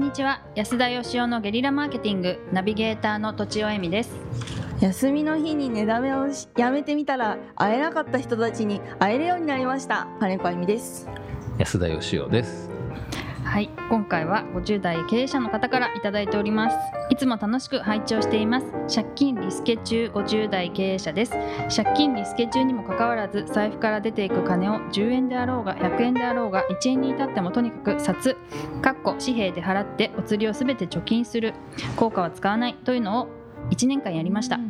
んにちは。安田義雄のゲリラマーケティングナビゲーターの土地尾恵美です。休みの日に寝だめをしやめてみたら会えなかった人たちに会えるようになりました。金子あゆみです。安田義雄ですはい今回は50代経営者の方からいただいております。いつも楽しく拝聴しています。借金リスケ中50代経営者です。借金リスケ中にもかかわらず財布から出ていく金を10円であろうが100円であろうが1円に至ってもとにかく札かっこ紙幣で払ってお釣りをすべて貯金する効果は使わないというのを1年間やりました。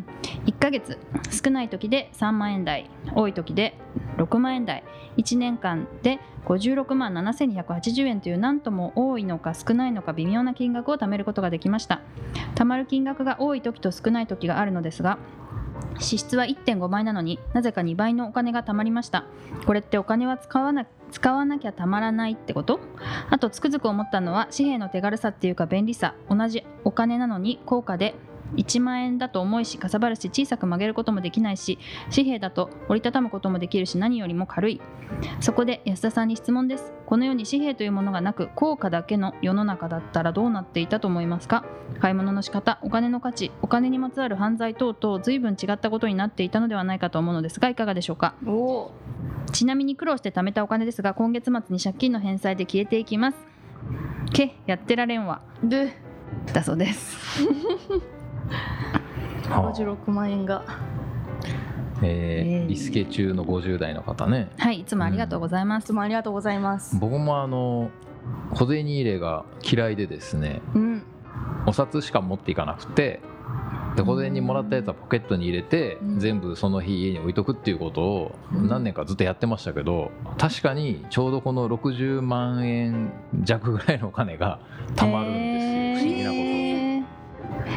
1ヶ月少ない時で3万円台多い時で6万円台。1年間で56万7280円という何とも多いのか少ないのか微妙な金額を貯めることができました。貯まる金額が多い時と少ない時があるのですが支出は1.5倍なのになぜか2倍のお金が貯まりました。これってお金は使わな使わなきゃたまらないってこと？あとつくづく思ったのは紙幣の手軽さっていうか便利さ。同じお金なのに高価で1万円だと重いしかさばるし小さく曲げることもできないし紙幣だと折りたたむこともできるし何よりも軽い。そこで安田さんに質問です。この世に紙幣というものがなく効果だけの世の中だったらどうなっていたと思いますか？買い物の仕方お金の価値お金にまつわる犯罪等々随分違ったことになっていたのではないかと思うのですがいかがでしょうか？おちなみに苦労して貯めたお金ですが今月末に借金の返済で消えていきます。けやってられんわ。で。だそうです。は 56万円が。えーえー。リスケ中の50代の方ね。はいいつもありがとうございます。いつもありがとうございます。僕もあの小銭入れが嫌いでですね。うん。お札しか持っていかなくてで小銭もらったやつはポケットに入れてうん。全部その日家に置いとくっていうことをうん。何年かずっとやってましたけど確かにちょうどこの60万円弱ぐらいのお金がたまるんですよ。不思議なこと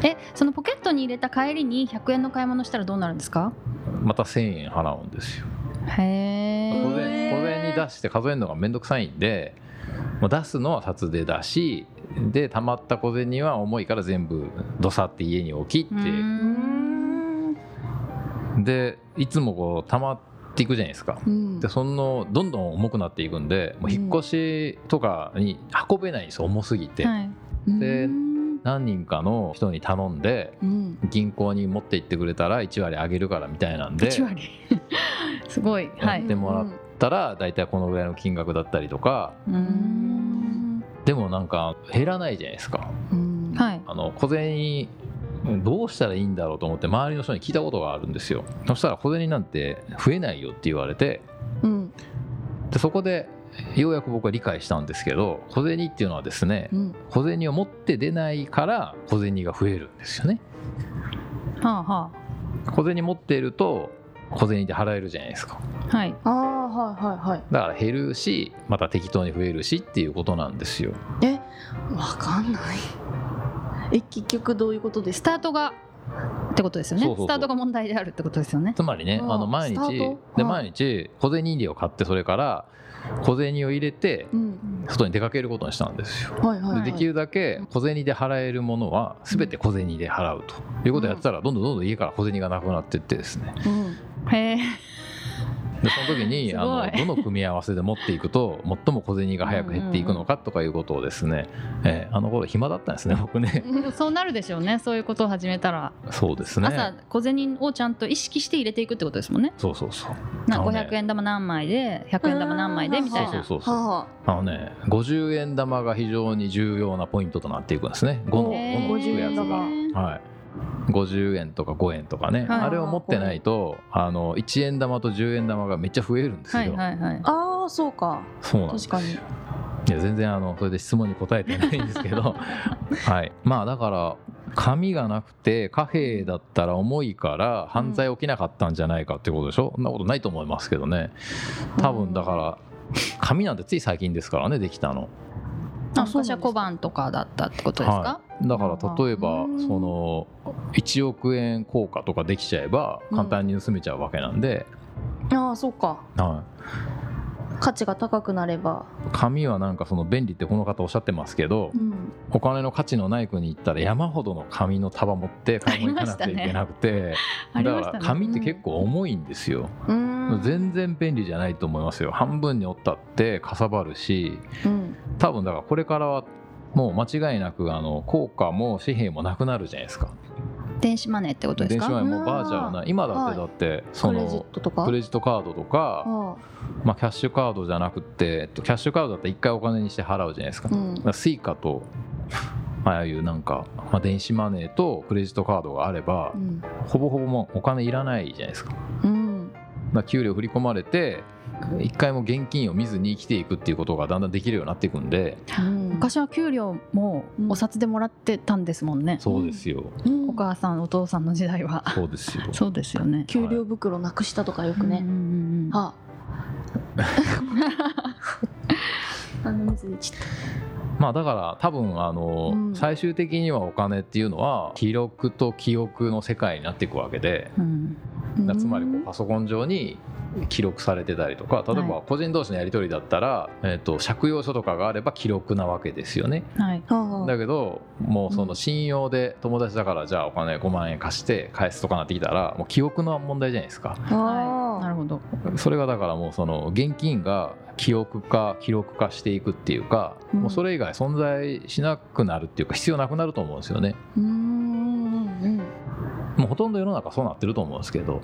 えそのポケットに入れた帰りに100円の買い物したらどうなるんですか？また1000円払うんですよ。へ小え銭小銭に出して数えるのがめんどくさいんでもう出すのは札で出しで貯まった小銭は重いから全部どさって家に置きって。うん。でいつもこう溜まっていくじゃないですか。うん。でそのどんどん重くなっていくんでもう引っ越しとかに運べないんですよ重すぎて、はい。でうん何人かの人に頼んでうん。銀行に持って行ってくれたら1割あげるからみたいなんで1割。すごい。はやいってもらったら大体このぐらいの金額だったりとか。でもなんか減らないじゃないですか。うん。はい。あの小銭どうしたらいいんだろうと思って周りの人に聞いたことがあるんですよ。そしたら小銭なんて増えないよって言われて。うん。でそこでようやく僕は理解したんですけど小銭っていうのはですねうん。小銭を持って出ないから小銭が増えるんですよね。はあは小銭持っていると小銭で払えるじゃないですか。あはい。ああはいはいはい。だから減るしまた適当に増えるしっていうことなんですよ。えわかんない。え結局どういうことですかスタートがってことですよね。スタートが問題であるってことですよね。つまりねあの毎日で毎日小銭入れを買ってそれから小銭を入れてうん外に出かけることにしたんですよ。でできるだけ小銭で払えるものは全て小銭で払うと。いうことをやってたらどんどんどんどん家から小銭がなくなっていってですね。うん。へえでその時にあのどの組み合わせで持っていくと最も小銭が早く減っていくのかとかいうことをですね、えーあの頃暇だったんですね僕ね。そうなるでしょうねそういうことを始めたら。そうですね。朝小銭をちゃんと意識して入れていくってことですもんね。そうそうそう。なあのね500円玉何枚で100円玉何枚でみたいな。そうそうそうはあ。のね50円玉が非常に重要なポイントとなっていくんですね。5のへー5のつくやつが。50円はい50円とか5円とかね、はい。あれを持ってないとあの1円玉と10円玉がめっちゃ増えるんですよ、はいはいはい。ああそうか。そうなんです。確かに。いや全然あのそれで質問に答えてないんですけど。はい。まあだから紙がなくて貨幣だったら重いから犯罪起きなかったんじゃないかってことでしょ、そんなことないと思いますけどね。多分だから紙なんてつい最近ですからねできたの昔は小判とかだったってことですか、はい、だから例えばうん。その1億円硬貨とかできちゃえば簡単に盗めちゃうわけなんで、ああそうか。はい、価値が高くなれば。紙はなんかその便利ってこの方おっしゃってますけど、うん。お金の価値のない国に行ったら山ほどの紙の束持って買い物行かなくちゃいけなくて、だから紙って結構重いんですよ、うん。全然便利じゃないと思いますよ。半分に折ったってかさばるしうん。多分だからこれからはもう間違いなくあの効果も紙幣もなくなるじゃないですか電子マネーってことですか？電子マネーもバーチャルな今だってだってそクレジッのトとか？クレジットカードとか、あまあ、キャッシュカードじゃなくてえっとキャッシュカードだったら1回お金にして払うじゃないですか,、からスイカとああいうなんか、まあ、電子マネーとクレジットカードがあればうん。ほぼほぼもうお金いらないじゃないですか。う給料振り込まれて一回も現金を見ずに生きていくっていうことがだんだんできるようになっていくんでうん昔は給料もお札でもらってたんですもんね、そうですよ、うん。お母さんお父さんの時代は。そうですよ。そうですよね。給料袋なくしたとかよくね、ああの水出ちゃっまあだから多分あの、うん。最終的にはお金っていうのは記録と記憶の世界になっていくわけでつまりこうパソコン上に記録されてたりとか例えばは個人同士のやり取りだったら、えー、と借用書とかがあれば記録なわけですよね。はい。はあだけどもうその信用で友達だからじゃあお金5万円貸して返すとかなってきたらもう記憶の問題じゃないですか。はい。なあるほど。それがだからもうその現金が記憶化記録化していくっていうか、うんもうそれ以外存在しなくなるっていうか必要なくなると思うんですよね。うんもうほとんど世の中そうなってると思うんですけど。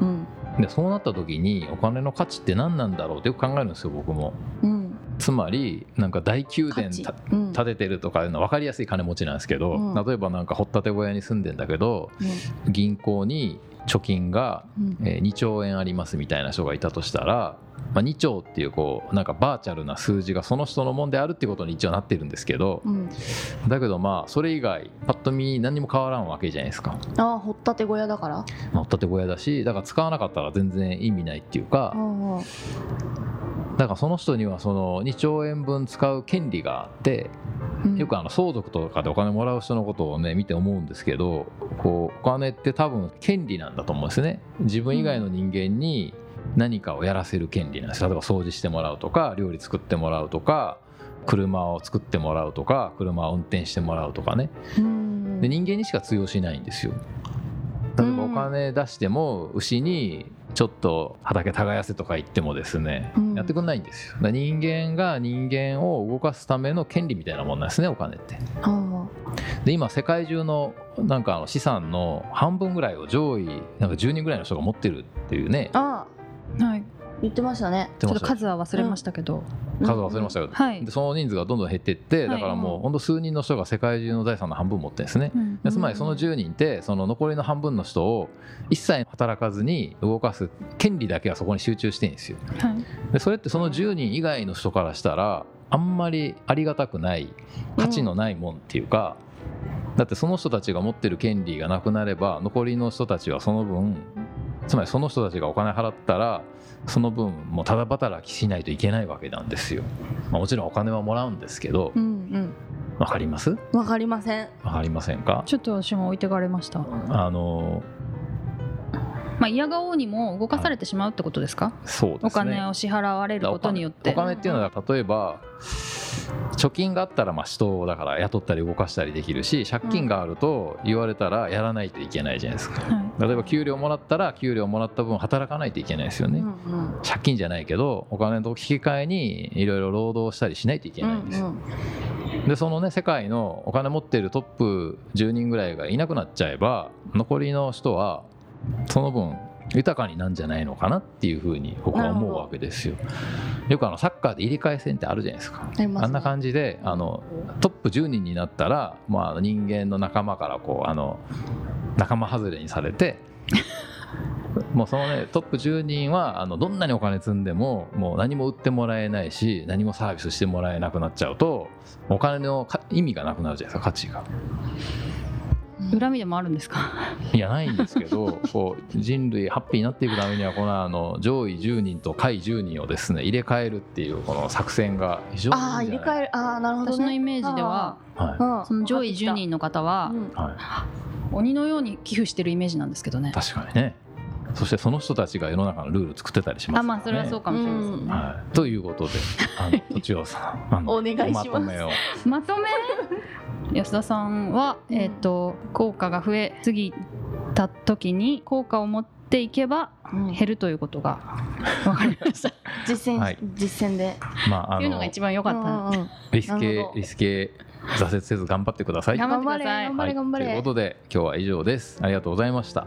うん。でそうなった時にお金の価値って何なんだろうってよく考えるんですよ僕も。うん。つまりなんか大宮殿たうん。建ててるとかいうのは分かりやすい金持ちなんですけど、うん。例えばなんか掘ったて小屋に住んでんだけど銀行に貯金がうん。えー2兆円ありますみたいな人がいたとしたら、まあ、2兆っていうこうなんかバーチャルな数字がその人のもんであるってことに一応なってるんですけどうん。だけどまあそれ以外パッと見何にも変わらんわけじゃないですか。ああ掘ったて小屋だから。まあ掘ったて小屋だしだから使わなかったら全然意味ないっていうかあだからその人にはその2兆円分使う権利があってよくあの相続とかでお金もらう人のことをね見て思うんですけどこうお金って多分権利なんだと思うんですね。自分以外の人間に何かをやらせる権利なんです。例えば掃除してもらうとか料理作ってもらうとか車を作ってもらうとか車を運転してもらうとかね。うん。で人間にしか通用しないんですよ。例えばお金出しても牛にちょっと畑耕せとか言ってもですね、うん。やってくんないんですよ。人間が人間を動かすための権利みたいなもんなんですねお金って。あで今世界中のなんか資産の半分ぐらいを上位なんか10人ぐらいの人が持ってるっていうねああはい言ってましたね。ちょっと数は忘れましたけど、数忘れましたけど、はい。でその人数がどんどん減っていってだからもう本当数人の人が世界中の財産の半分持ってるんですね。うん。でつまりその10人ってその残りの半分の人を一切働かずに動かす権利だけはそこに集中してるんですよ。はい。でそれってその10人以外の人からしたらあんまりありがたくない価値のないもんっていうか、だってその人たちが持ってる権利がなくなれば残りの人たちはその分つまりその人たちがお金払ったらその分もうただ働きしないといけないわけなんですよ、まあ、もちろんお金はもらうんですけどうんわかります？うんわかりません。わかりませんか？ちょっと私も置いてかれました。あのまあ嫌顔にも動かされてしまうってことですか、そうですね。お金を支払われることによって。お金っていうのは例えば貯金があったらまあ人をだから雇ったり動かしたりできるし借金があると言われたらやらないといけないじゃないですか。はい。例えば給料もらったら給料もらった分働かないといけないですよね、うんうん。借金じゃないけどお金と引き換えにいろいろ労働したりしないといけないんですよ、でそのね世界のお金持ってるトップ10人ぐらいがいなくなっちゃえば残りの人はその分豊かになんじゃないのかなっていうふうに僕は思うわけですよ。よくあのサッカーで入れ替え戦ってあるじゃないですか。あねあんな感じであのトップ10人になったら、まあ、人間の仲間からこうあの仲間外れにされて もうそのねトップ10人はあのどんなにお金積んでももう何も売ってもらえないし何もサービスしてもらえなくなっちゃうとお金のか意味がなくなるじゃないですか価値が。恨みでもあるんですか？いやないんですけど こう人類ハッピーになっていくためにはこのあの上位10人と下位10人をですね入れ替えるっていうこの作戦が非常にいいああ入れ替える。ああなるほどね。私のイメージでははうん。その上位10人の方はうん。鬼のように寄付してるイメージなんですけどね。い、確かにねそしてその人たちが世の中のルール作ってたりしますあまあそれはそうかもしれませんね、はい、ということであのとちおさん。あ のお願いします。おまとめを。まとめ安田さんは、うんえっ、と効果が増えすぎた時に効果を持っていけばうん。減るということが分かりました。実践、はい。実践で。まああいうのがの一番良かった。リスケリスケ挫折せず頑張ってください。頑張ってください。頑張れ頑張れ。はい、ということで今日は以上です。ありがとうございました。